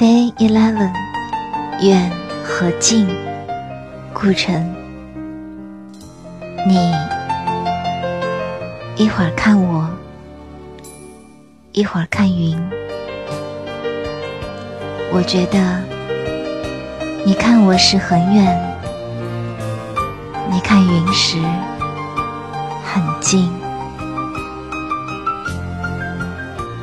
day eleven 远和近。顾城。你一会儿看我一会儿看云。我觉得你看我时很远你看云时很近。